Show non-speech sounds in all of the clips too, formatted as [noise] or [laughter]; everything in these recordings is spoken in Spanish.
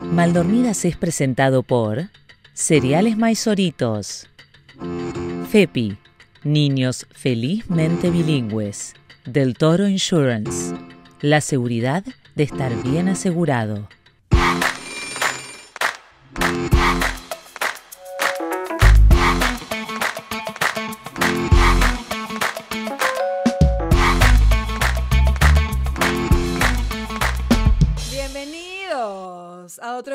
Maldormidas es presentado por Cereales Maizoritos, FEPI, Niños Felizmente Bilingües, Del Toro Insurance, la seguridad de estar bien asegurado.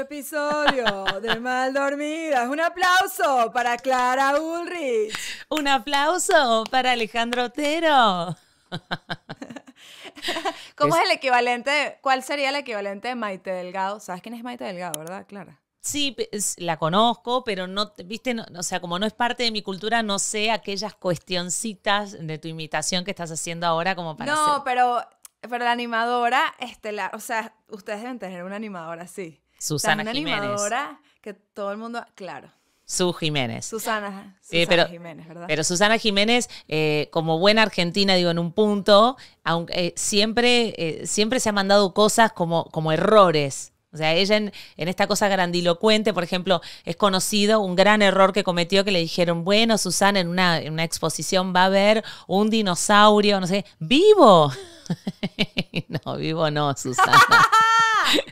Episodio de Mal Dormidas. Un aplauso para Clara Ulrich. Un aplauso para Alejandro Otero. [laughs] ¿Cómo es el equivalente? ¿Cuál sería el equivalente de Maite Delgado? ¿Sabes quién es Maite Delgado, verdad, Clara? Sí, la conozco, pero no, viste, no- o sea, como no es parte de mi cultura, no sé aquellas cuestioncitas de tu imitación que estás haciendo ahora como para no, hacer. pero, pero la animadora estelar, o sea, ustedes deben tener una animadora así. Susana una Jiménez. animadora que todo el mundo, claro, Su Jiménez. Susana, Sí, Susana pero- Jiménez, ¿verdad? Pero Susana Jiménez, eh, como buena argentina, digo, en un punto, aunque eh, siempre, eh, siempre se ha mandado cosas como, como errores. O sea, ella en, en esta cosa grandilocuente, por ejemplo, es conocido un gran error que cometió que le dijeron, bueno, Susana, en una, en una exposición va a haber un dinosaurio, no sé, vivo. [laughs] no, vivo no, Susana.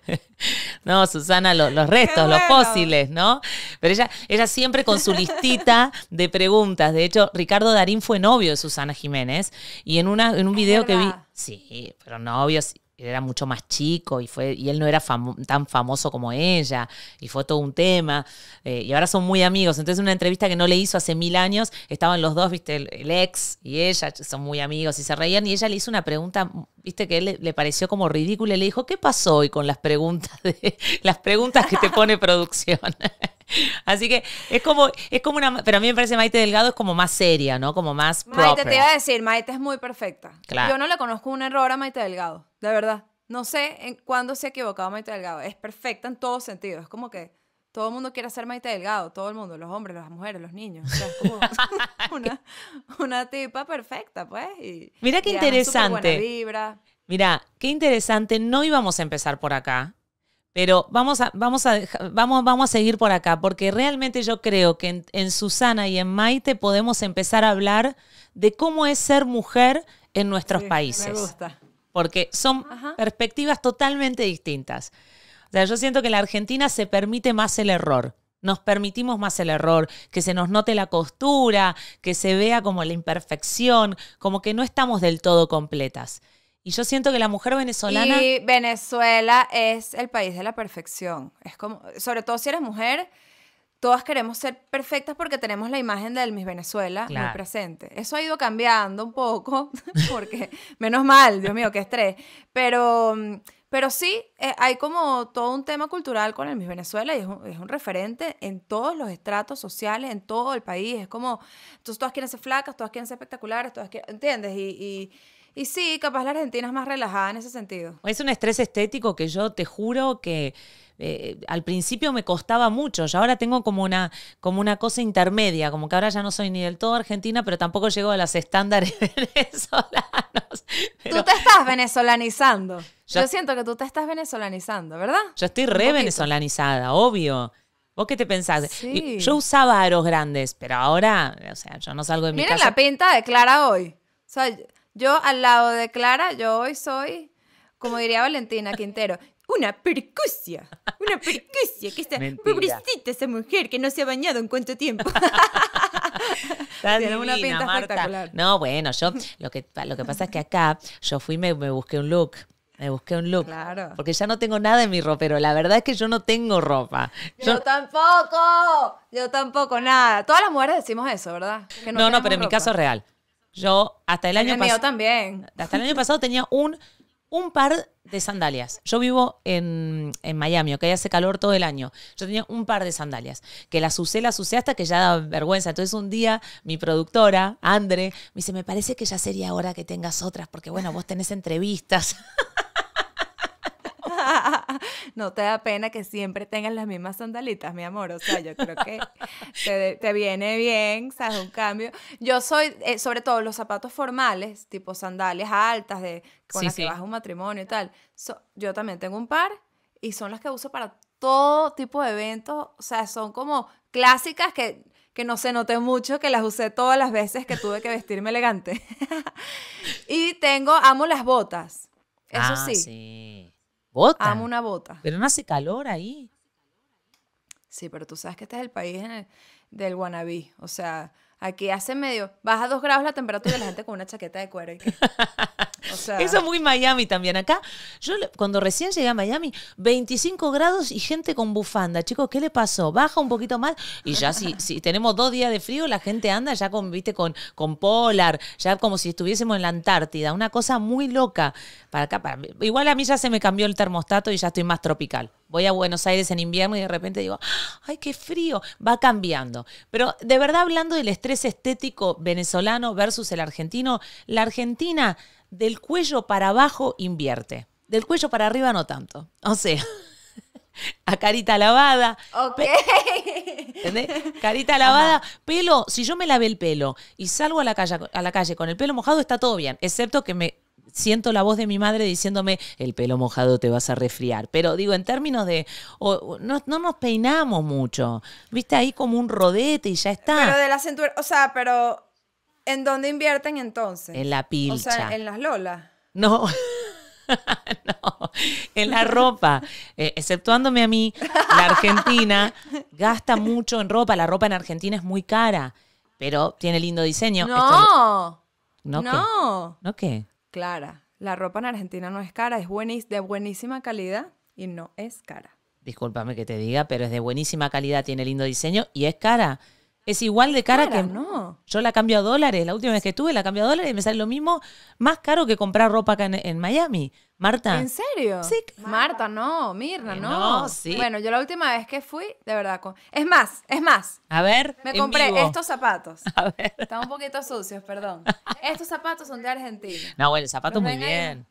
[laughs] No, Susana, lo- los restos, los fósiles, ¿no? Pero ella, ella siempre con su listita de preguntas. De hecho, Ricardo Darín fue novio de Susana Jiménez y en, una, en un video que vi, sí, pero novio, sí, él era mucho más chico y, fue, y él no era tan famoso como ella y fue todo un tema. eh, y ahora son muy amigos. Entonces, en una entrevista que no le hizo hace mil años, estaban los dos, viste, el, el ex y ella, son muy amigos y se reían. Y ella le hizo una pregunta, viste, que él le, le pareció como ridícula y le dijo, ¿qué pasó hoy con las preguntas, de, [laughs] las preguntas que te pone producción? [laughs] Así que es como, es como una, pero a mí me parece Maite Delgado es como más seria, ¿no? Como más Maite, proper. te iba a decir, Maite es muy perfecta. Claro. Yo no le conozco un error a Maite Delgado, de verdad. No sé en cuándo se ha equivocado Maite Delgado. Es perfecta en todos sentidos. Es como que todo el mundo quiere ser Maite Delgado, todo el mundo, los hombres, las mujeres, los niños. O sea, es como [laughs] una, una tipa perfecta, pues. Y, Mira qué y buena interesante. vibra. Mira, qué interesante. No íbamos a empezar por acá, pero vamos a, vamos a, vamos, vamos a seguir por acá, porque realmente yo creo que en, en Susana y en Maite podemos empezar a hablar de cómo es ser mujer en nuestros Sí, países. Me gusta. Porque son Ajá. perspectivas totalmente distintas. O sea, yo siento que en la Argentina se permite más el error. Nos permitimos más el error, que se nos note la costura, que se vea como la imperfección, como que no estamos del todo completas. Y yo siento que la mujer venezolana... Y Venezuela es el país de la perfección. Es como, sobre todo si eres mujer, todas queremos ser perfectas porque tenemos la imagen del Miss Venezuela muy Claro. presente. Eso ha ido cambiando un poco, [laughs] porque menos mal, Dios mío, qué estrés. Pero, pero sí, eh, hay como todo un tema cultural con el Miss Venezuela y es un, es un referente en todos los estratos sociales, en todo el país. Es como, entonces todas quieren ser flacas, todas quieren ser espectaculares, todas quieren, ¿entiendes? Y, y, y sí, capaz la Argentina es más relajada en ese sentido. Es un estrés estético que yo te juro que eh, al principio me costaba mucho. Yo ahora tengo como una, como una cosa intermedia, como que ahora ya no soy ni del todo argentina, pero tampoco llego a los estándares [laughs] venezolanos. Pero Tú te estás venezolanizando. Yo- Yo siento que tú te estás venezolanizando, ¿verdad? yo estoy re venezolanizada, obvio. ¿Vos qué te pensás? Sí. Yo usaba aros grandes, pero ahora, o sea, yo no salgo de mi Miren casa. la pinta de Clara hoy. O sea, yo al lado de Clara, yo hoy soy, como diría Valentina Quintero, una percusia. Una percusia. Que está, Mentira. pobrecita esa mujer que no se ha bañado en cuánto tiempo. [laughs] Tiene una pinta Marta. espectacular. No, bueno, yo lo que, lo que pasa es que acá yo fui y me, me busqué un look. Me busqué un look. Claro. Porque ya no tengo nada en mi ropero. La verdad es que yo no tengo ropa. Yo, Yo- tampoco. Yo tampoco, nada. Todas las mujeres decimos eso, ¿verdad? Que no, no, pero en mi ropa. caso es real. Yo hasta el año pasado. también. Hasta el año pasado tenía un, un par de sandalias. Yo vivo en, en Miami, que hace calor todo el año. Yo tenía un par de sandalias, que las usé, las usé hasta que ya daba vergüenza. Entonces un día mi productora, Andre, me dice, me parece que ya sería hora que tengas otras, porque bueno, vos tenés entrevistas. [laughs] [laughs] no te da pena que siempre tengas las mismas sandalitas, mi amor. O sea, yo creo que te, te viene bien, ¿sabes? Un cambio. Yo soy, eh, sobre todo los zapatos formales, tipo sandalias altas, de, con Sí, las sí. que vas a un matrimonio y tal. So- yo también tengo un par y son las que uso para todo tipo de eventos, o sea, son como clásicas que, que no se noté mucho, que las usé todas las veces que tuve que vestirme elegante. [laughs] y tengo, amo las botas. Eso Ah, sí, sí. Bota. amo una bota. Pero no hace calor ahí. Sí, pero tú sabes que este es el país en el- del wannabe. O sea, aquí hace medio, baja dos grados la temperatura y la gente con una chaqueta de cuero. y que- [laughs] o sea, Eso es muy Miami también. Acá, yo cuando recién llegué a Miami, 25 grados y gente con bufanda. Chicos, ¿qué le pasó? Baja un poquito más y ya si, si tenemos dos días de frío, la gente anda ya con, viste, con, con polar, ya como si estuviésemos en la Antártida. Una cosa muy loca. Para acá, para mí. Igual a mí ya se me cambió el termostato y ya estoy más tropical. Voy a Buenos Aires en invierno y de repente digo, ay, qué frío. Va cambiando. Pero de verdad, hablando del estrés estético venezolano versus el argentino, la Argentina del cuello para abajo invierte. Del cuello para arriba no tanto. O sea, [laughs] a carita lavada. Ok. ¿entendés? Carita lavada, pelo, si yo me lavé el pelo y salgo a la calle, a la calle con el pelo mojado, está todo bien, excepto que me siento la voz de mi madre diciéndome, el pelo mojado te vas a resfriar. Pero digo, en términos de, o- o no, no nos peinamos mucho, viste ahí como un rodete y ya está. Pero de la cintura, o sea, pero ¿en dónde invierten entonces? En la O pilcha. sea, en las lolas. No. [laughs] no, en la ropa, Eh, exceptuándome a mí, la Argentina gasta mucho en ropa. La ropa en Argentina es muy cara, pero tiene lindo diseño. Esto No. ¿No qué? no. ¿No qué? Clara, la ropa en Argentina no es cara, es buenis- de buenísima calidad y no es cara. Discúlpame que te diga, pero es de buenísima calidad, tiene lindo diseño y es cara. Es igual de cara, Cara, que no. yo la cambio a dólares. La última vez que estuve la cambio a dólares y me sale lo mismo, más caro que comprar ropa acá en, en Miami. Marta. ¿En serio? Sí, Marta, no, Mirna, Que no. no, sí. Bueno, yo la última vez que fui, de verdad, con- es más, es más, A ver. me compré vivo. estos zapatos. [laughs] A ver. Están un poquito sucios, perdón. [laughs] Estos zapatos son de Argentina. No, bueno, el zapato ¿Los muy ahí? bien.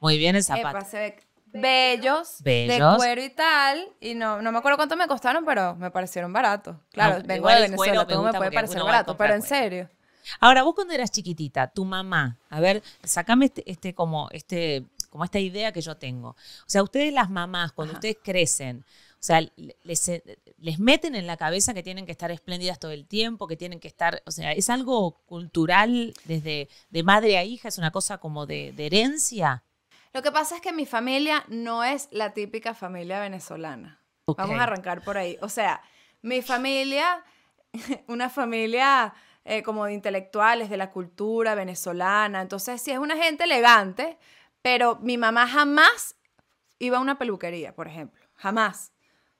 Muy bien el zapato. Epa, se ve bellos, de Bellos. cuero y tal. Y no, no me acuerdo cuánto me costaron, pero me parecieron baratos. Claro, No, vengo de el Venezuela, me todo me gusta puede parecer barato, pero en cuero. serio. Ahora, vos cuando eras chiquitita, tu mamá, a ver, sacame este, este como este como esta idea que yo tengo. O sea, ustedes las mamás, cuando ustedes crecen, o sea, les, les meten en la cabeza que tienen que estar espléndidas todo el tiempo, que tienen que estar, o sea, es algo cultural desde de madre a hija, es una cosa como de, de herencia. Lo que pasa es que mi familia no es la típica familia venezolana. Vamos a arrancar por ahí. O sea, mi familia, [laughs] una familia eh, como de intelectuales, de la cultura venezolana. Entonces, sí es una gente elegante, pero mi mamá jamás iba a una peluquería, por ejemplo. Jamás.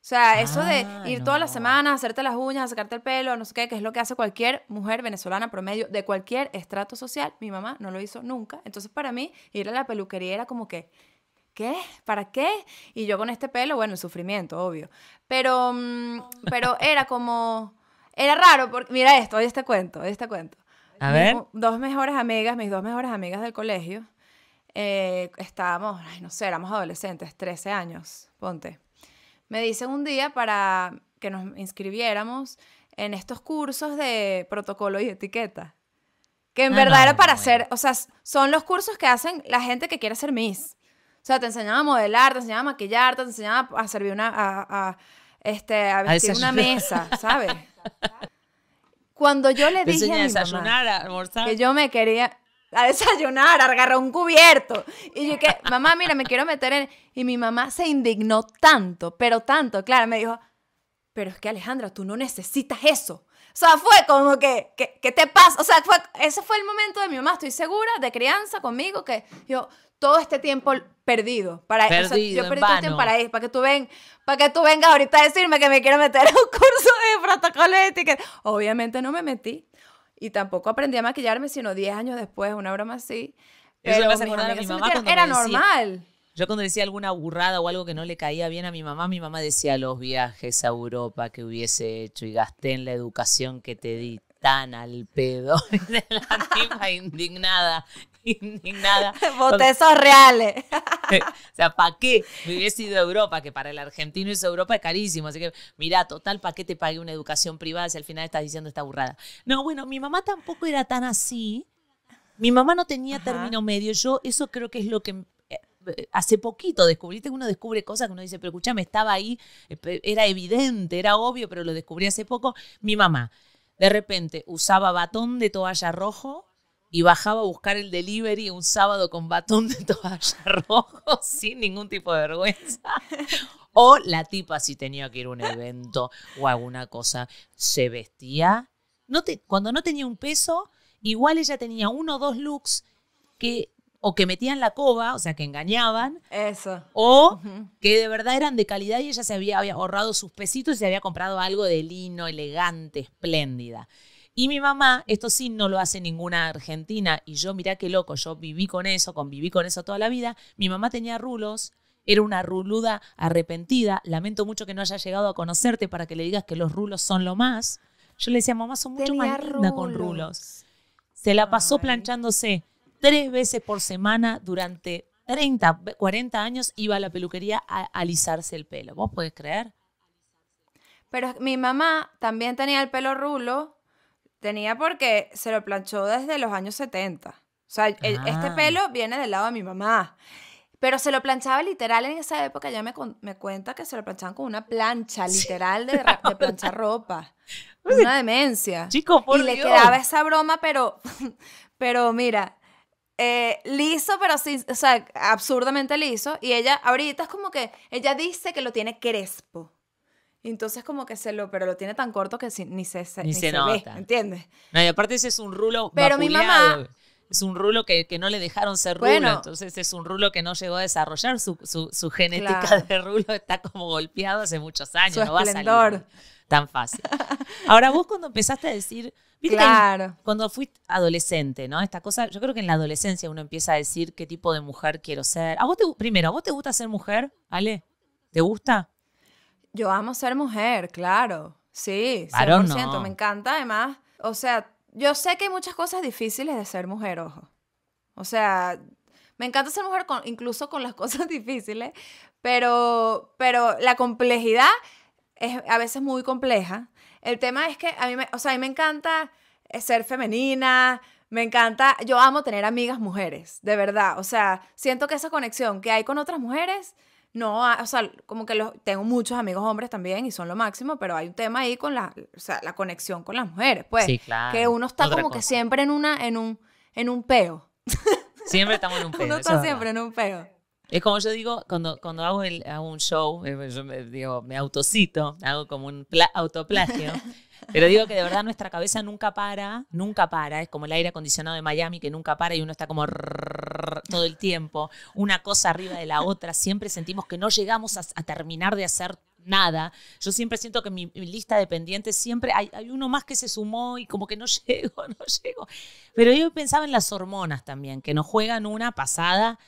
O sea, eso de Ah, ir todas las semanas, hacerte las uñas, sacarte el pelo, no sé qué, que es lo que hace cualquier mujer venezolana promedio de cualquier estrato social, mi mamá no lo hizo nunca. Entonces, para mí, ir a la peluquería era como que, ¿qué? ¿Para qué? Y yo con este pelo, bueno, el sufrimiento, obvio. Pero, mm, pero [laughs] era como, era raro, porque, mira esto, hoy este cuento, hoy este cuento. A ver. dos mejores amigas, mis dos mejores amigas del colegio, eh, estábamos, ay, no sé, éramos adolescentes, 13 años, ponte. Me dicen un día para que nos inscribiéramos en estos cursos de protocolo y etiqueta. Que en Ah, verdad no, era para bueno. hacer, o sea, son los cursos que hacen la gente que quiere ser Miss. O sea, te enseñaban a modelar, te enseñaban a maquillar, te enseñaban a servir una, a, a, este, a vestir una mesa, ¿sabes? Cuando yo le Te dije a mi mamá a almorzar. que yo me quería a desayunar, a agarrar un cubierto. Y yo que, [laughs] mamá, mira, me quiero meter en... Y mi mamá se indignó tanto, pero tanto, claro, me dijo, pero es que Alejandra, tú no necesitas eso. O sea, fue como que, que, ¿qué te pasa? O sea, fue, ese fue el momento de mi mamá, estoy segura, de crianza conmigo, que yo, todo este tiempo perdido. Para, o sea, Perdido, yo perdí todo el tiempo para, para que tú ven, para que tú vengas ahorita a decirme que me quiero meter en un curso de protocolo de etiqueta. Obviamente no me metí. Y tampoco aprendí a maquillarme, sino 10 años después, una broma así. Eso me Pero a mi mamá cuando Era me decía- normal. Yo cuando decía alguna burrada o algo que no le caía bien a mi mamá, mi mamá decía los viajes a Europa que hubiese hecho y gasté en la educación que te di tan al pedo. [laughs] la tipa indignada, indignada. [laughs] Boté esos reales. [laughs] o sea, ¿para qué [laughs] me hubiese ido a Europa? Que para el argentino irse a Europa es carísimo. Así que, mira, total, ¿para qué te pagué una educación privada si al final estás diciendo esta burrada? No, bueno, mi mamá tampoco era tan así. Mi mamá no tenía Ajá. término medio. Yo, eso creo que es lo que eh, eh, hace poquito descubriste que uno descubre cosas que uno dice, pero escúchame, estaba ahí, eh, era evidente, era obvio, pero lo descubrí hace poco. Mi mamá, de repente, usaba batón de toalla rojo y bajaba a buscar el delivery un sábado con batón de [laughs] toalla rojo sin ningún tipo de vergüenza. O la tipa si tenía que ir a un evento o alguna cosa, se vestía. No te, cuando no tenía un peso, igual ella tenía uno o dos looks que o que metían la coba, o sea, que engañaban, Eso. o que de verdad eran de calidad y ella se había, había ahorrado sus pesitos y se había comprado algo de lino, elegante, espléndida. Y mi mamá, esto sí no lo hace ninguna argentina, y yo, mirá qué loco, yo viví con eso, conviví con eso toda la vida. Mi mamá tenía rulos, era una ruluda arrepentida. Lamento mucho que no haya llegado a conocerte para que le digas que los rulos son lo más. Yo le decía, mamá, son mucho Tenía más linda con rulos. Se la pasó Ay. planchándose tres veces por semana durante 30, 40 años. Iba a la peluquería a alisarse el pelo. ¿Vos podés creer? Pero mi mamá también tenía el pelo rulo. Tenía porque se lo planchó desde los años 70. O sea, el- este Ah. pelo viene del lado de mi mamá. Pero se lo planchaba literal en esa época. Ya me, me cuenta que se lo planchaban con una plancha literal de, planchar [laughs] ropa. Una demencia. Chico, por y le quedaba esa broma, pero, [laughs] pero mira, eh, liso, pero sí, o sea, absurdamente liso. Y ella ahorita es como que, ella dice que lo tiene crespo. Entonces como que se lo, pero lo tiene tan corto que si- ni se, se- Ni ni se se ve, nota. ¿entiendes? No, y aparte ese es un rulo Pero mi vapuleado. mamá- Es un rulo que, que no le dejaron ser rulo, Bueno. entonces es un rulo que no llegó a desarrollar. Su, su, su genética Claro. de rulo está como golpeado hace muchos años, Su no va a salir tan fácil. Ahora, vos cuando empezaste a decir, viste Claro. cuando fuiste adolescente, ¿no? Esta cosa, yo creo que en la adolescencia uno empieza a decir qué tipo de mujer quiero ser. ¿A vos te, primero, ¿a vos te gusta ser mujer, Ale? ¿Te gusta? Yo amo ser mujer, claro. Sí, 100%. Varón no. Me encanta además. O sea, yo sé que hay muchas cosas difíciles de ser mujer, ojo. O sea, me encanta ser mujer con, incluso con las [laughs] cosas difíciles, pero, pero la complejidad es a veces muy compleja. El tema es que a mí me, o sea, a mí me encanta eh, ser femenina, me encanta, yo amo tener amigas mujeres, de verdad. O sea, siento que esa conexión que hay con otras mujeres, no, o sea, como que los, tengo muchos amigos hombres también y son lo máximo, pero hay un tema ahí con la, o sea, la conexión con las mujeres, pues. Sí, claro. Que uno está Otra como que siempre en una, en un, en un peo. [laughs] Siempre estamos en un pedo. uno está es siempre en un peo. Es como yo digo, cuando, cuando hago, el, hago un show, eh, yo me, digo, me autocito, hago como un pla- autoplagio. [laughs] Pero digo que de verdad nuestra cabeza nunca para, nunca para. Es como el aire acondicionado de Miami que nunca para y uno está como todo el tiempo, una cosa arriba de la otra. Siempre sentimos que no llegamos a, a terminar de hacer nada. Yo siempre siento que mi, mi lista de pendientes siempre hay, hay uno más que se sumó y como que no [laughs] llego, no llego. Pero yo pensaba en las hormonas también, que nos juegan una pasada.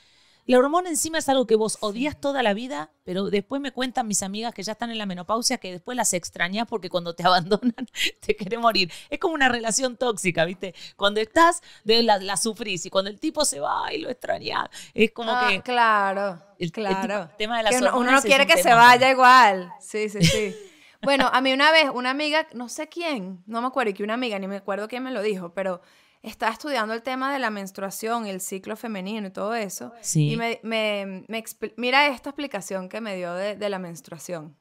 La hormona encima es algo que vos odias toda la vida, pero después me cuentan mis amigas que ya están en la menopausia que después las extrañas porque cuando te [laughs] abandonan te querés morir. Es como una relación tóxica, ¿viste? Cuando estás, de la, la sufrís y cuando el tipo se va y lo extrañás. Es como Ah, que claro, el- el claro. tipo- tema de las Que uno, no quiere que se vaya igual. Sí, sí, sí. [laughs] bueno, a mí una vez, una amiga, no sé quién, no me acuerdo, y que una amiga, ni me acuerdo quién me lo dijo, pero estaba estudiando el tema de la menstruación, el ciclo femenino y todo eso. Sí. Y me, me- me mira esta explicación que me dio de, de la menstruación.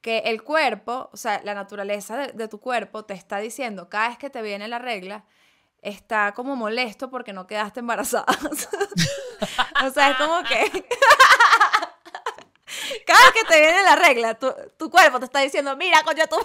Que el cuerpo, o sea, la naturaleza de, de tu cuerpo te está diciendo, cada vez que te viene la regla, está como molesto porque no quedaste embarazada. [laughs] o sea, es como que... [laughs] Cada vez que te viene la regla, tu, tu cuerpo te está diciendo, mira, coño, tú,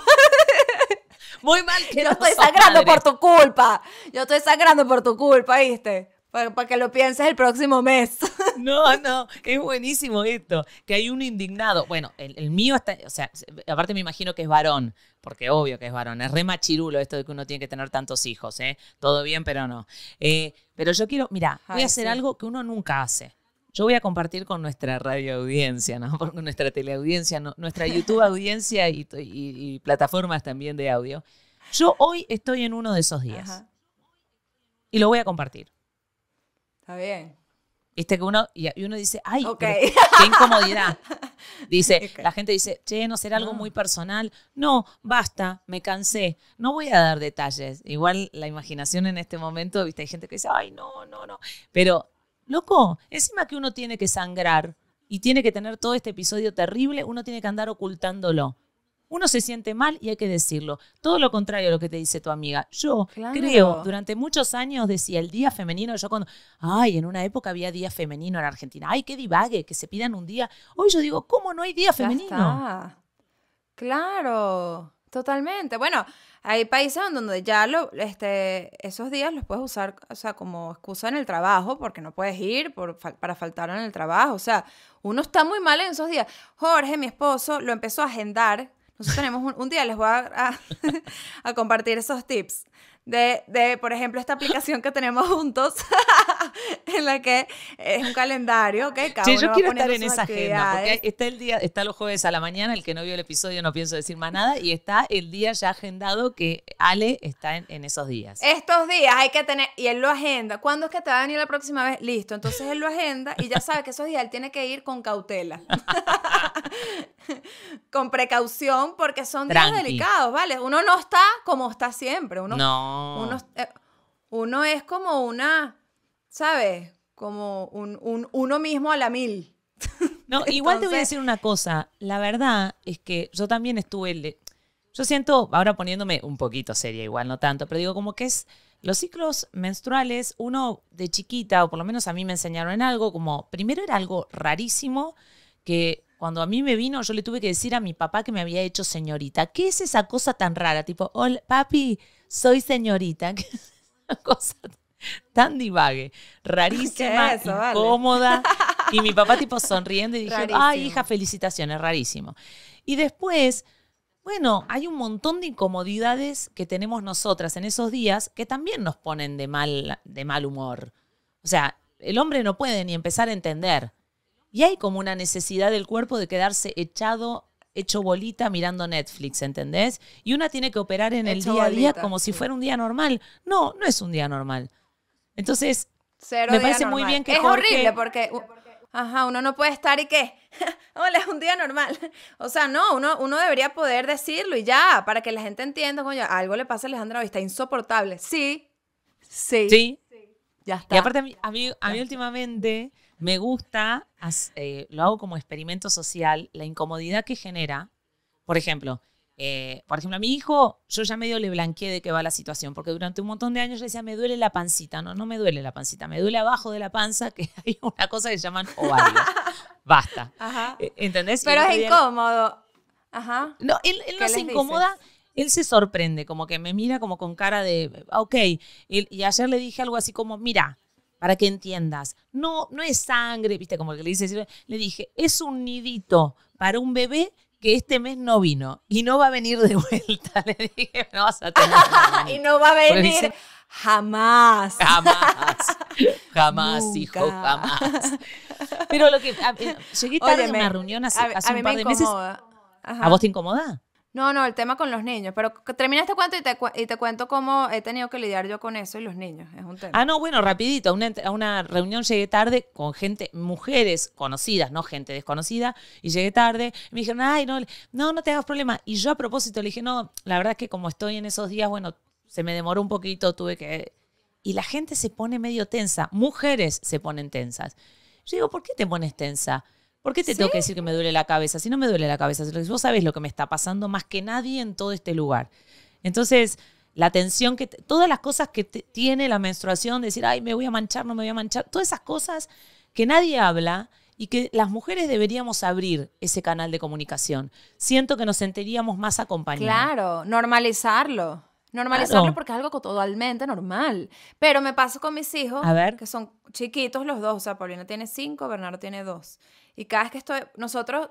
Muy mal que yo no estoy sangrando madre. por tu culpa. Yo estoy sangrando por tu culpa, ¿viste? Para que lo pienses el próximo mes. [laughs] No, no, es buenísimo esto, que hay un indignado. Bueno, el, el mío está, o sea, aparte me imagino que es varón, porque obvio que es varón, es re machirulo esto de que uno tiene que tener tantos hijos, ¿eh? Todo bien, pero no. Eh, pero yo quiero, mira, voy a hacer sí. algo que uno nunca hace. Yo voy a compartir con nuestra radio audiencia, ¿no? [laughs] Con nuestra teleaudiencia, no- nuestra YouTube [laughs] audiencia y, y- y plataformas también de audio. Yo hoy estoy en uno de esos días Ajá, y lo voy a compartir. está bien. Viste que uno, y uno dice, ay, Ok. pero qué incomodidad. [laughs] Dice, Ok. la gente dice, che, ¿no será algo No. muy personal? No, basta, me cansé. No voy a dar detalles. Igual la imaginación en este momento, viste, hay gente que dice, ay, no, no, no. Pero loco, encima que uno tiene que sangrar y tiene que tener todo este episodio terrible, uno tiene que andar ocultándolo. Uno se siente mal y hay que decirlo. Todo lo contrario a lo que te dice tu amiga. Yo Claro. creo, durante muchos años decía el día femenino, yo cuando, ay, en una época había día femenino en Argentina, ay, qué divague, que se pidan un día. Hoy yo digo, ¿cómo no hay día femenino? Claro, totalmente. Bueno, hay países donde ya lo, este, esos días los puedes usar, o sea, como excusa en el trabajo, porque no puedes ir por, para faltar en el trabajo. O sea, uno está muy mal en esos días. Jorge, mi esposo, lo empezó a agendar. Nosotros tenemos un, día, les voy a [laughs] compartir esos tips. De, de, por ejemplo, esta aplicación que tenemos juntos, [laughs] en la que es un calendario, ¿ok? Cada Sí, uno yo quiero estar en esa agenda, porque está el día, está los jueves a la mañana, el que no vio el episodio no pienso decir más nada, y está el día ya agendado que Ale está en, en esos días. Estos días hay que tener, y él lo agenda. ¿Cuándo es que te va a venir la próxima vez? Listo, entonces él lo agenda y ya sabe que esos días él tiene que ir con cautela. [laughs] con precaución, porque son días Tranqui. delicados, ¿vale? Uno no está como está siempre. Uno, no. Uno, eh, uno es como una, ¿sabes? Como un, un- uno mismo a la mil. [laughs] No, igual te voy a decir una cosa. La verdad es que yo también estuve. le- Yo siento, ahora poniéndome un poquito seria, igual no tanto, pero digo como que es. Los ciclos menstruales, uno de chiquita, o por lo menos a mí me enseñaron en algo, como primero era algo rarísimo que cuando a mí me vino, yo le tuve que decir a mi papá que me había hecho señorita. ¿Qué es esa cosa tan rara? Tipo, hola, papi, soy señorita. ¿Qué es esa cosa tan divague? Rarísima, ¿Qué es eso, vale? incómoda. [laughs] Y mi papá tipo sonriendo y dije, ay Rarísimo. hija, felicitaciones, rarísimo. Y después, bueno, hay un montón de incomodidades que tenemos nosotras en esos días que también nos ponen de mal, de mal humor. O sea, el hombre no puede ni empezar a entender. Y hay como una necesidad del cuerpo de quedarse echado, hecho bolita mirando Netflix, ¿entendés? Y una tiene que operar en el Hecho día a día como si fuera un día normal. No, no es un día normal. Entonces, Cero Me parece muy bien que Es Jorge- horrible porque... Ajá, uno no puede estar y qué. [laughs] Hola, es un día normal. [laughs] O sea, no, uno, uno debería poder decirlo y ya, para que la gente entienda, coño, algo le pasa a Alejandra hoy, está insoportable. Sí, sí, sí, ya está. Y aparte a mí, a mí, a mí últimamente me gusta, eh, lo hago como experimento social, la incomodidad que genera. Por ejemplo, eh, por ejemplo, a mi hijo, yo ya medio le blanqueé de qué va la situación, porque durante un montón de años le decía, me duele la pancita. No, no me duele la pancita, me duele abajo de la panza, que [laughs] hay una cosa que se llaman ovarios. Basta. Ajá. Eh, ¿Entendés? Pero es día- incómodo. Ajá. no, él, él ¿Qué no se incomoda, él se sorprende, como que me mira como con cara de, ok. Y, y ayer le dije algo así como, mira, para que entiendas, no, no es sangre, viste, como que le dice, le dije, es un nidito para un bebé que este mes no vino y no va a venir de [laughs] vuelta. Le dije, no vas a tener. [laughs] y no va a venir dice- jamás. Jamás, jamás, hijo, jamás. Pero lo que, a- eh, llegué tarde a Óyeme, una reunión hace, a, hace a un par de meses. Ajá. ¿A vos te incomoda? No, no, el tema con los niños. Pero termina este cuento y te, cu- y te cuento cómo he tenido que lidiar yo con eso y los niños. Es un tema. Ah, no, bueno, rapidito. A una, una reunión llegué tarde con gente, mujeres conocidas, no gente desconocida, y llegué tarde. Y me dijeron, ay, no, no, no te hagas problema. Y yo a propósito le dije, no, la verdad es que como estoy en esos días, bueno, se me demoró un poquito, tuve que... Y la gente se pone medio tensa. Mujeres se ponen tensas. Yo digo, ¿por qué te pones tensa? ¿Por qué te tengo que decir que me duele la cabeza? Si no me duele la cabeza, si vos sabés lo que me está pasando más que nadie en todo este lugar. Entonces, la tensión que, te- todas las cosas que te- tiene la menstruación, decir, ay, me voy a manchar, no me voy a manchar, todas esas cosas que nadie habla y que las mujeres deberíamos abrir ese canal de comunicación. Siento que nos sentiríamos más acompañadas. Claro, normalizarlo. Normalizarlo Claro. porque es algo totalmente normal. Pero me pasa con mis hijos, A ver. que son chiquitos los dos. O sea, Paulina tiene cinco, Bernardo tiene dos. Y cada vez que estoy, nosotros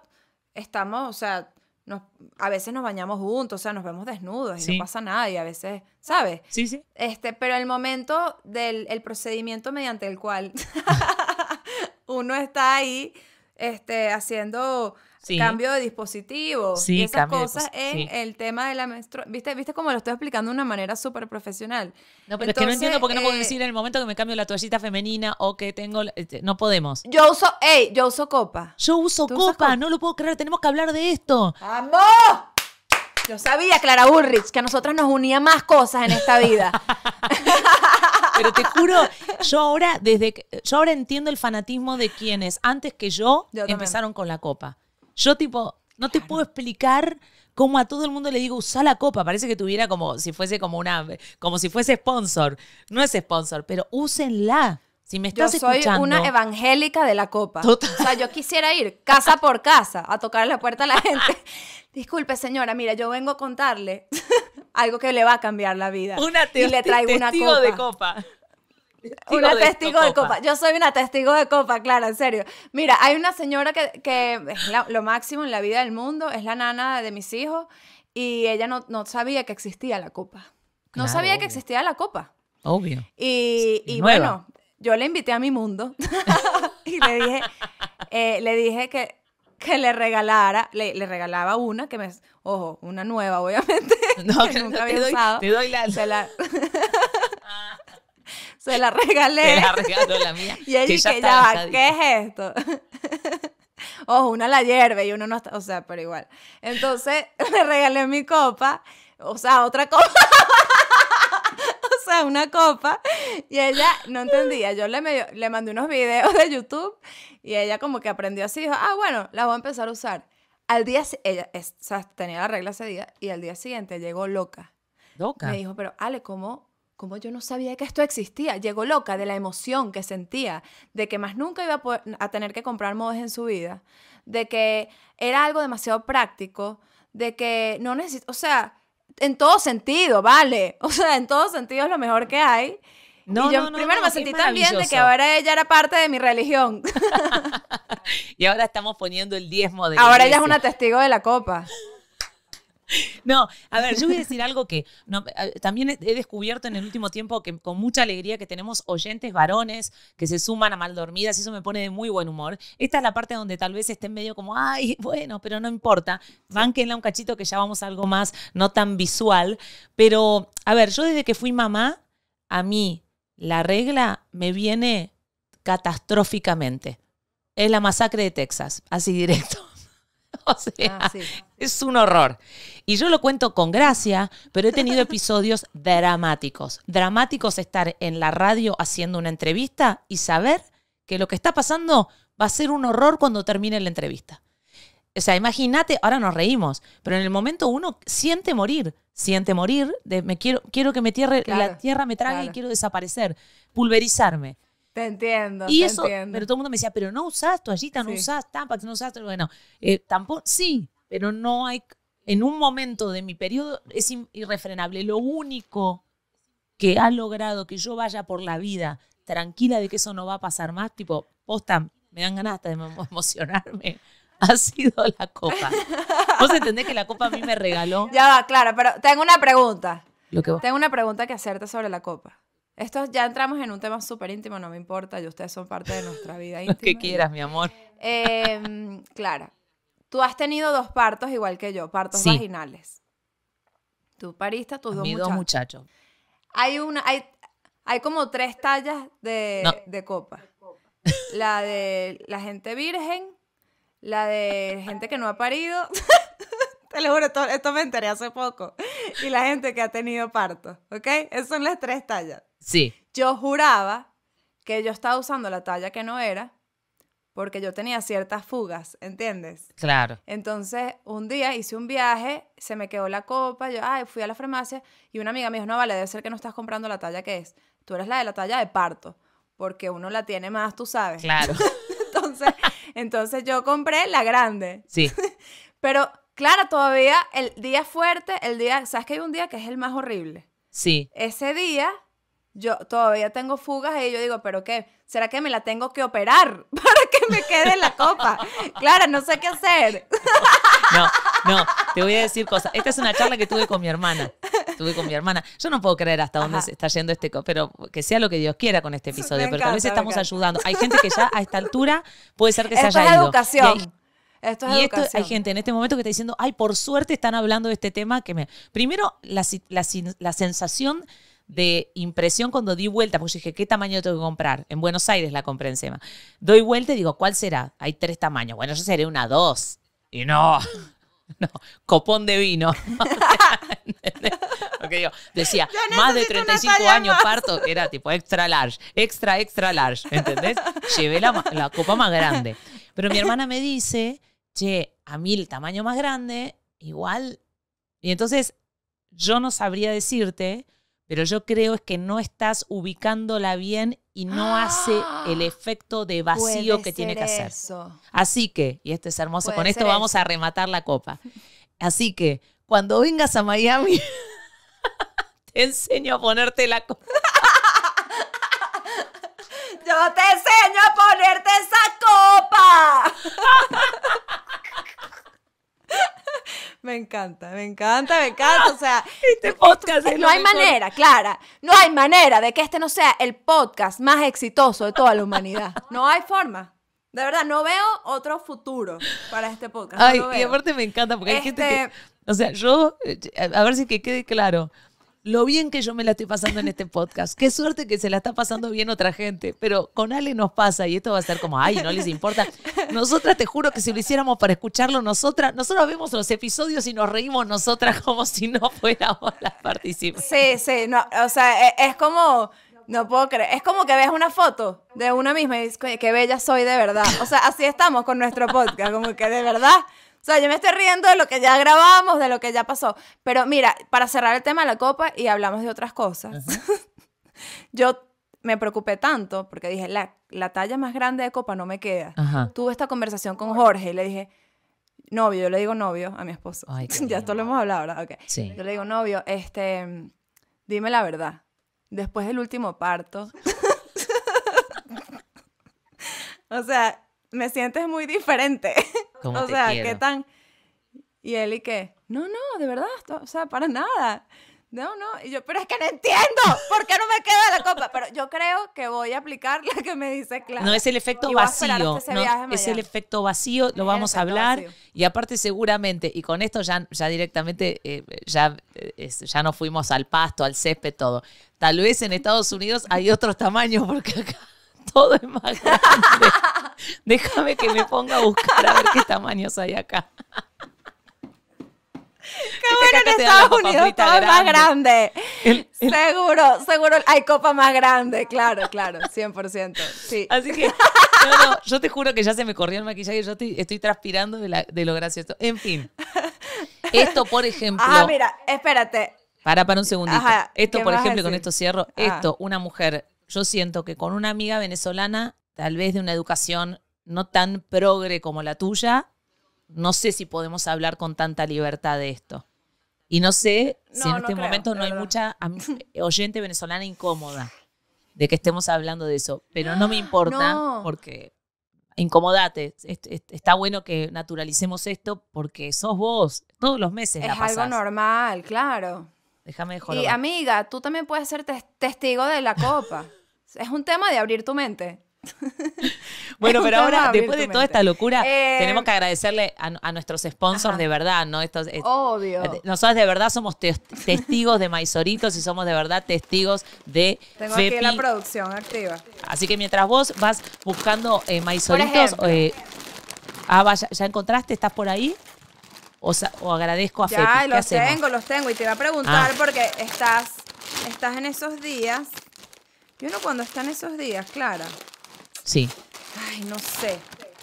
estamos, o sea, nos- a veces nos bañamos juntos, o sea, nos vemos desnudos y Sí. no pasa nada. Y a veces, ¿sabes? Sí, sí. Este, pero el momento del el procedimiento mediante el cual [laughs] uno está ahí este, haciendo Sí. cambio de dispositivo Sí, y esas cosas cos- en sí. el tema de la menstruación. ¿Viste, ¿Viste cómo lo estoy explicando de una manera súper profesional? No, pero es que no entiendo por qué no puedo eh, decir en el momento que me cambio la toallita femenina o que tengo... este, No podemos. Yo uso, ey, yo uso copa. Yo uso ¿Tú usas copa, copa? no lo puedo creer, tenemos que hablar de esto. ¡Vamos! Yo sabía, Clara Ulrich, que a nosotras nos unía más cosas en esta vida. [laughs] Pero te juro, yo ahora, desde que- yo ahora entiendo el fanatismo de quienes antes que yo, empezaron con la copa. Yo tipo, no te puedo explicar cómo a todo el mundo le digo usa la copa. Parece que tuviera como si fuese como una, como si fuese sponsor. No es sponsor, pero úsenla. Si me Yo estás soy escuchando. una evangélica de la copa. Total. O sea, yo quisiera ir casa por casa a tocar la puerta a la gente. [laughs] Disculpe, señora, mira, yo vengo a contarle [laughs] algo que le va a cambiar la vida. una y le traigo una copa. de copa. Testigo Una de testigo de copa. copa. Yo soy una testigo de copa, claro, en serio. Mira, hay una señora que, que es la- lo máximo en la vida del mundo, es la nana de mis hijos, y ella no, no sabía que existía la copa. No Claro, sabía que existía la copa. Obvio. Y, bueno, yo le invité a mi mundo [laughs] y le dije, eh, le dije que, que le regalara, le, le regalaba una que me, ojo, una nueva, obviamente, [laughs] No, que nunca te había usado. te doy la- Se la, [laughs] se la regalé. Te la regalo la mía. [laughs] Y ella que dice, ya ya, va, gastadita. ¿qué es esto? [laughs] Ojo, una la hierve y uno no está, o sea, pero igual. Entonces [laughs] le regalé mi copa, o sea, otra copa. o sea, una copa. Y ella no entendía. Yo le, medio- le mandé unos videos de YouTube y ella como que aprendió así. Dijo, ah, bueno, la voy a empezar a usar. Al día, ella es- o sea, tenía la regla ese día y al día siguiente llegó loca. Loca. Me dijo, pero Ale, ¿cómo, ¿cómo yo no sabía que esto existía? Llegó loca de la emoción que sentía, de que más nunca iba a, poder- a tener que comprar modes en su vida, de que era algo demasiado práctico, de que no necesito, o sea, en todo sentido, vale, [laughs] o sea, en todo sentido es lo mejor que hay. No, y yo no, no, primero me sentí tan bien de que ahora ella era parte de mi religión. [laughs] Y ahora estamos poniendo el diezmo de ahora ella es una testigo de la copa. [laughs] No, a ver, yo voy a decir algo que no, eh, también he, descubierto en el último tiempo que con mucha alegría que tenemos oyentes varones que se suman a mal dormidas y eso me pone de muy buen humor. Esta es la parte donde tal vez estén medio como, ay, bueno, pero no importa. Bánquenla un cachito que ya vamos a algo más no tan visual. Pero, a ver, yo desde que fui mamá, a mí la regla me viene catastróficamente. Es la masacre de Texas, así directo. [laughs] O sea, Ah, sí. es un horror. Y yo lo cuento con gracia, pero he tenido [laughs] episodios dramáticos. Dramáticos estar en la radio haciendo una entrevista y saber que lo que está pasando va a ser un horror cuando termine la entrevista. O sea, imagínate, ahora nos reímos, pero en el momento uno siente morir, siente morir, de me quiero, quiero que me tierre, Claro, la tierra me trague y quiero desaparecer, pulverizarme. Te entiendo. Y te eso, entiendo. pero todo el mundo me decía, pero no usás toallita, no Sí. usás Tampax, no usás, bueno, eh, tampoco, sí, pero no hay, en un momento de mi periodo es irrefrenable. Lo único que ha logrado que yo vaya por la vida tranquila de que eso no va a pasar más, tipo, posta, me dan ganas hasta de emo- emocionarme, [laughs] ha sido la copa. Vos entendés que la copa a mí me regaló Ya va, claro, pero tengo una pregunta. lo que vos... Tengo una pregunta que hacerte sobre la copa. Esto ya entramos en un tema súper íntimo, no me importa, y ustedes son parte de nuestra vida íntima. [laughs] Lo que quieras, mi amor. Eh, Clara, tú has tenido dos partos igual que yo, partos Sí. vaginales. Tú pariste tus dos Mis dos muchachos. muchachos. Hay una, hay, hay como tres tallas de, No. de copa. La de la gente virgen, la de gente que no ha parido. [laughs] Te lo juro, esto, esto me enteré hace poco. Y la gente que ha tenido parto, ¿ok? Esas son las tres tallas. Sí, Yo juraba que yo estaba usando la talla que no era porque yo tenía ciertas fugas, ¿entiendes? claro. Entonces, un día hice un viaje, se me quedó la copa, yo ay, fui a la farmacia y una amiga me dijo, no vale, debe ser que no estás comprando la talla que es. Tú eres la de la talla de parto, porque uno la tiene más, tú sabes. Claro. [laughs] Entonces, entonces yo compré la grande. Sí. [laughs] Pero, claro, todavía el día fuerte, el día, ¿sabes que hay un día que es el más horrible? Sí. Ese día yo todavía tengo fugas y yo digo, ¿pero qué? ¿Será que me la tengo que operar [laughs] para que me quede la copa? Claro, no sé qué hacer. No, no, te voy a decir cosas. Esta es una charla que tuve con mi hermana. Tuve con mi hermana. Yo no puedo creer hasta dónde Ajá. se está yendo este, pero que sea lo que Dios quiera con este episodio. Pero tal vez estamos ayudando. Hay gente que ya a esta altura puede ser que se haya es ido. educación. Y hay- Esto es y esto, educación. hay gente en este momento que está diciendo, ay, por suerte están hablando de este tema que me... Primero, la, la, la sensación de impresión cuando di vuelta, porque yo dije, ¿qué tamaño tengo que comprar? En Buenos Aires la compré encima. Doy vuelta y digo, ¿cuál será? Hay tres tamaños. Bueno, yo seré una dos. Y no. [laughs] No, copón de vino. [laughs] Yo decía, más de necesito una 35 talla años más. parto, era tipo extra large, extra, extra large, ¿entendés? Llevé la, la copa más grande. Pero mi hermana me dice, che, a mí el tamaño más grande, igual. Y entonces yo no sabría decirte, pero yo creo es que no estás ubicándola bien y no hace el efecto de vacío Puede que tiene que hacer. eso. Así que, y esto es hermoso, Puede con esto vamos eso. a rematar la copa. Así que, cuando vengas a Miami, [laughs] te enseño a ponerte la copa. [laughs] Yo te enseño a ponerte esa copa. [laughs] me encanta, me encanta, me encanta. O sea, [laughs] Este podcast es no lo hay mejor. manera, Clara, no hay manera de que este no sea el podcast más exitoso de toda la humanidad. No hay forma. De verdad, no veo otro futuro para este podcast. no Ay, lo y aparte me encanta porque hay gente que. Este- O sea, yo. eh, A ver si que quede claro. Lo bien que yo me la estoy pasando en este podcast. Qué suerte que se la está pasando bien otra gente. Pero con Ale nos pasa y esto va a ser como, ay, no les importa. Nosotras te juro que si lo hiciéramos para escucharlo nosotras, nosotros vemos los episodios y nos reímos nosotras como si no fuéramos las participantes. Sí, sí, no, o sea, e- es, como, no puedo creer, es como que ves una foto de una misma y dices, "Coño, qué bella soy de verdad. O sea, así estamos con nuestro podcast, como que de verdad. O sea, yo me estoy riendo de lo que ya grabamos, de lo que ya pasó. Pero mira, para cerrar el tema de la copa y hablamos de otras cosas. [laughs] yo me preocupé tanto porque dije, la, la talla más grande de copa no me queda. Ajá. Tuve esta conversación con Jorge y le dije, novio, yo le digo novio a mi esposo. Ay, [laughs] ya esto lo hemos hablado, ¿verdad? Ok. Sí. Yo le digo, novio, este, dime la verdad. Después del último parto. [laughs] o sea, me sientes muy diferente. O te sea, quiero. ¿qué tan? Y él y qué, no, no, de verdad, o sea, para nada. No, no. Y yo, pero es que no entiendo. ¿Por qué no me queda la copa? Pero yo creo que voy a aplicar la que me dice Clara. No es el efecto Y vacío, no, es el efecto vacío, lo vamos a hablar vacío. y aparte seguramente, y con esto ya, ya directamente, eh, ya, eh, ya nos fuimos al pasto, al césped, todo. Tal vez en Estados Unidos hay otros tamaños porque acá todo es más grande. [laughs] Déjame que me ponga a buscar a ver qué tamaños hay acá. Qué bueno en Estados Unidos todo es más grande. El- el- Seguro, seguro hay copa más grande, claro, claro, 100%. Sí. Así que, no, no, yo te juro que ya se me corrió el maquillaje y yo estoy, estoy transpirando de, la- de lo gracioso. En fin, [laughs] esto, por ejemplo. Ah, mira, espérate. Para, para un segundito. Ajá, esto, ¿qué por ejemplo, con esto cierro. Ajá. Esto, una mujer, yo siento que con una amiga venezolana, tal vez de una educación no tan progre como la tuya, no sé si podemos hablar con tanta libertad de esto. Y no sé si No, en no este creo, momento no hay verdad. mucha oyente venezolana incómoda de que estemos hablando de eso. Pero no me importa No. porque incomodate. Es- es- Está bueno que naturalicemos esto porque sos vos. Todos los meses Es la algo normal, claro. Déjame de Y jorobar. amiga, tú también puedes ser tes- testigo de la copa. Es un tema de abrir tu mente. [laughs] Bueno, pero ahora, después de toda esta locura, Eh, tenemos que agradecerle a, a nuestros sponsors Ajá. de verdad, ¿no? Estos, es- Obvio. nosotros de verdad somos tes- testigos de Maizoritos y somos de verdad testigos de Tengo Fepi. aquí la producción activa. Así que mientras vos vas buscando eh, Maizoritos, eh, ah, vaya, ¿ya encontraste? ¿Estás por ahí? O, o agradezco a Ya, Fepi. ¿Qué los hacemos? tengo, los tengo. Y te iba a preguntar Ah. porque estás, estás en esos días. Y uno cuando está en esos días, Clara. Sí. Ay, no sé.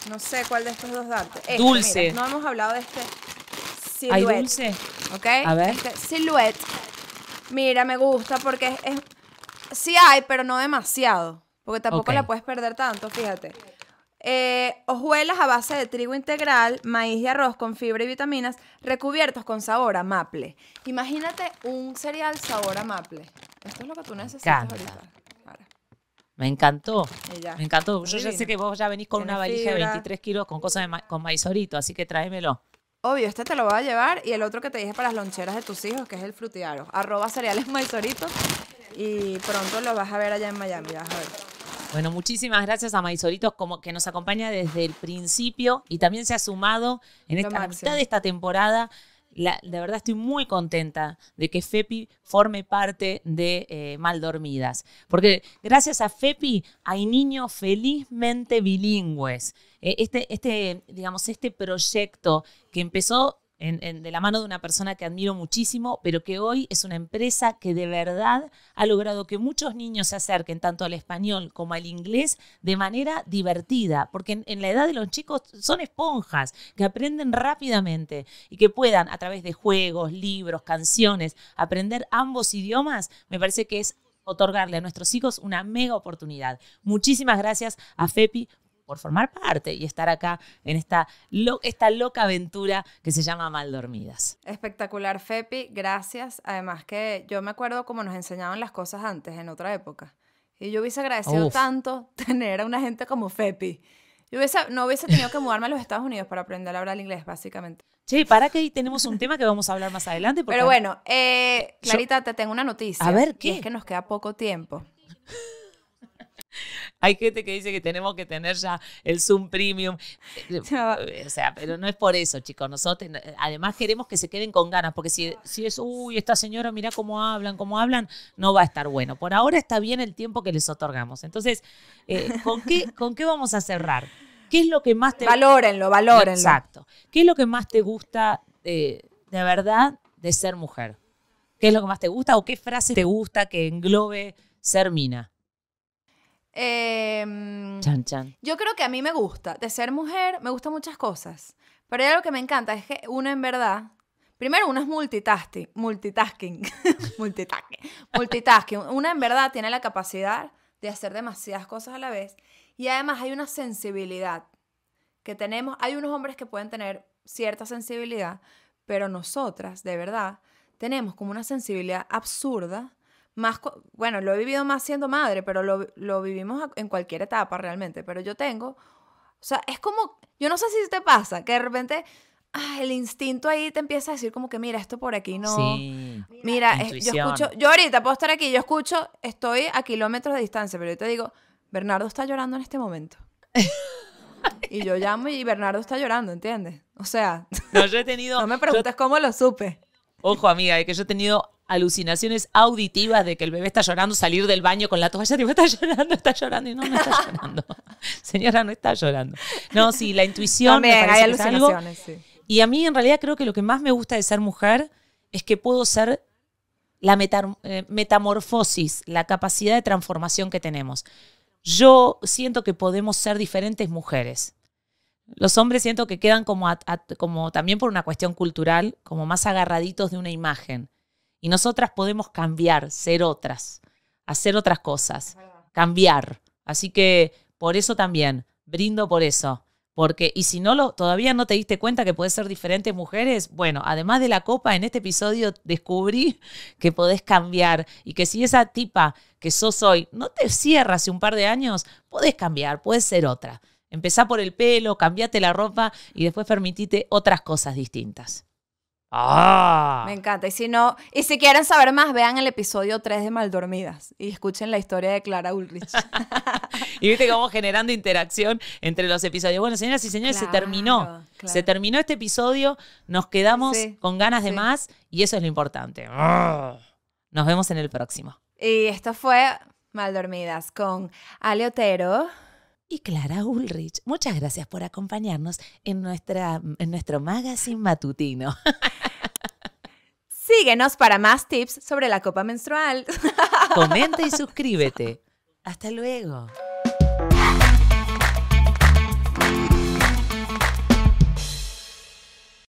No sé cuál de estos dos darte. Este, Dulce. mira, no hemos hablado de este ¿Hay silhouette. dulce? ¿Ok? A ver. Este silhouette. Mira, me gusta porque es, es- Sí hay, pero no demasiado. Porque tampoco la puedes perder tanto, fíjate. Eh, hojuelas a base de trigo integral, maíz y arroz con fibra y vitaminas, recubiertos con sabor a maple. Imagínate un cereal sabor a maple. Esto es lo que tú necesitas encanta. ahorita. Me encantó. Me encantó. Yo ya Divino. sé que vos ya venís con Tiene una valija de fibra. 23 kilos con cosas de ma- con maizorito, así que tráemelo. Obvio, este te lo voy a llevar y el otro que te dije para las loncheras de tus hijos, que es el frutiaro. Arroba cereales maizoritos y pronto lo vas a ver allá en Miami, vas a ver. Bueno, muchísimas gracias a Maizoritos como que nos acompaña desde el principio y también se ha sumado en Lo esta máximo. mitad de esta temporada. La, verdad estoy muy contenta de que Fepi forme parte de eh, Mal Dormidas. Porque gracias a Fepi hay niños felizmente bilingües. Eh, este, este, digamos, este proyecto que empezó de la mano de una persona que admiro muchísimo, pero que hoy es una empresa que de verdad ha logrado que muchos niños se acerquen tanto al español como al inglés de manera divertida, porque en, la edad de los chicos son esponjas que aprenden rápidamente y que puedan a través de juegos, libros, canciones, aprender ambos idiomas, me parece que es otorgarle a nuestros hijos una mega oportunidad. Muchísimas gracias a FEPI por formar parte y estar acá en esta, esta loca aventura que se llama Mal Dormidas. Espectacular, Fepi, gracias. Además que yo me acuerdo cómo nos enseñaban las cosas antes, en otra época. Y yo hubiese agradecido tanto [laughs] tener a una gente como Fepi. Yo no hubiese tenido que mudarme a los Estados Unidos para aprender a hablar inglés, básicamente. Sí, para que ahí tenemos un tema que vamos a hablar más adelante. Pero bueno, eh, Clarita, te tengo una noticia. A ver, ¿qué? es que nos queda poco tiempo. Hay gente que dice que tenemos que tener ya el Zoom Premium. [laughs] O sea, pero no es por eso, chicos. Nosotros, además, queremos que se queden con ganas, porque si, si es, uy, esta señora, mira cómo hablan, cómo hablan, no va a estar bueno. Por ahora está bien el tiempo que les otorgamos. Entonces, eh, ¿con, qué, ¿con qué vamos a cerrar? ¿Qué es lo que más te Valórenlo, valórenlo. Exacto. ¿Qué es lo que más te gusta de, de verdad de ser mujer? ¿Qué es lo que más te gusta o qué frase te gusta que englobe ser mina? Em, chan, chan. Yo creo que a mí me gusta, de ser mujer, me gustan muchas cosas. Pero hay algo que me encanta, es que uno en verdad, primero uno es multitasking, multitasking, [laughs] multitasking, multitasking. Una en verdad tiene la capacidad de hacer demasiadas cosas a la vez. Y además hay una sensibilidad que tenemos, hay unos hombres que pueden tener cierta sensibilidad, pero nosotras, de verdad, tenemos como una sensibilidad absurda más, bueno, lo he vivido más siendo madre, pero lo, lo vivimos en cualquier etapa realmente, pero yo tengo, o sea, es como, yo no sé si te pasa, que de repente ah, el instinto ahí te empieza a decir como que mira, esto por aquí no. Sí, mira, yo escucho, yo ahorita puedo estar aquí, yo escucho, estoy a kilómetros de distancia, pero yo te digo, Bernardo está llorando en este momento. [laughs] y yo llamo y Bernardo está llorando, ¿entiendes? O sea, no, yo he tenido, [laughs] no me preguntes cómo lo supe. Ojo, amiga, es que yo he tenido alucinaciones auditivas de que el bebé está llorando, salir del baño con la toalla, digo, está llorando, está llorando, y no, no está llorando. [laughs] Señora, no está llorando. No, sí, la intuición. También, hay alucinaciones, sí. Y a mí, en realidad, creo que lo que más me gusta de ser mujer es que puedo ser la eh, metamorfosis, la capacidad de transformación que tenemos. Yo siento que podemos ser diferentes mujeres. Los hombres siento que quedan como, como también por una cuestión cultural, como más agarraditos de una imagen. Y nosotras podemos cambiar, ser otras, hacer otras cosas, cambiar. Así que por eso también, brindo por eso. Porque, y si no lo, todavía no te diste cuenta que puedes ser diferentes mujeres, bueno, además de la copa, en este episodio descubrí que podés cambiar y que si esa tipa que sos hoy no te cierra hace un par de años, podés cambiar, puedes ser otra. Empezá por el pelo, cambiate la ropa y después permitite otras cosas distintas. Ah. Me encanta. Y si no, y si quieren saber más, vean el episodio 3 de Maldormidas y escuchen la historia de Clara Ulrich. [laughs] y viste cómo generando interacción entre los episodios. Bueno, señoras y señores, se terminó. Se terminó este episodio, nos quedamos con ganas de más y eso es lo importante. Ah. Nos vemos en el próximo. Y esto fue Maldormidas con Ale Otero y Clara Ulrich. Muchas gracias por acompañarnos en, nuestra, en nuestro magazine matutino. Síguenos para más tips sobre la copa menstrual. Comenta y suscríbete. Hasta luego.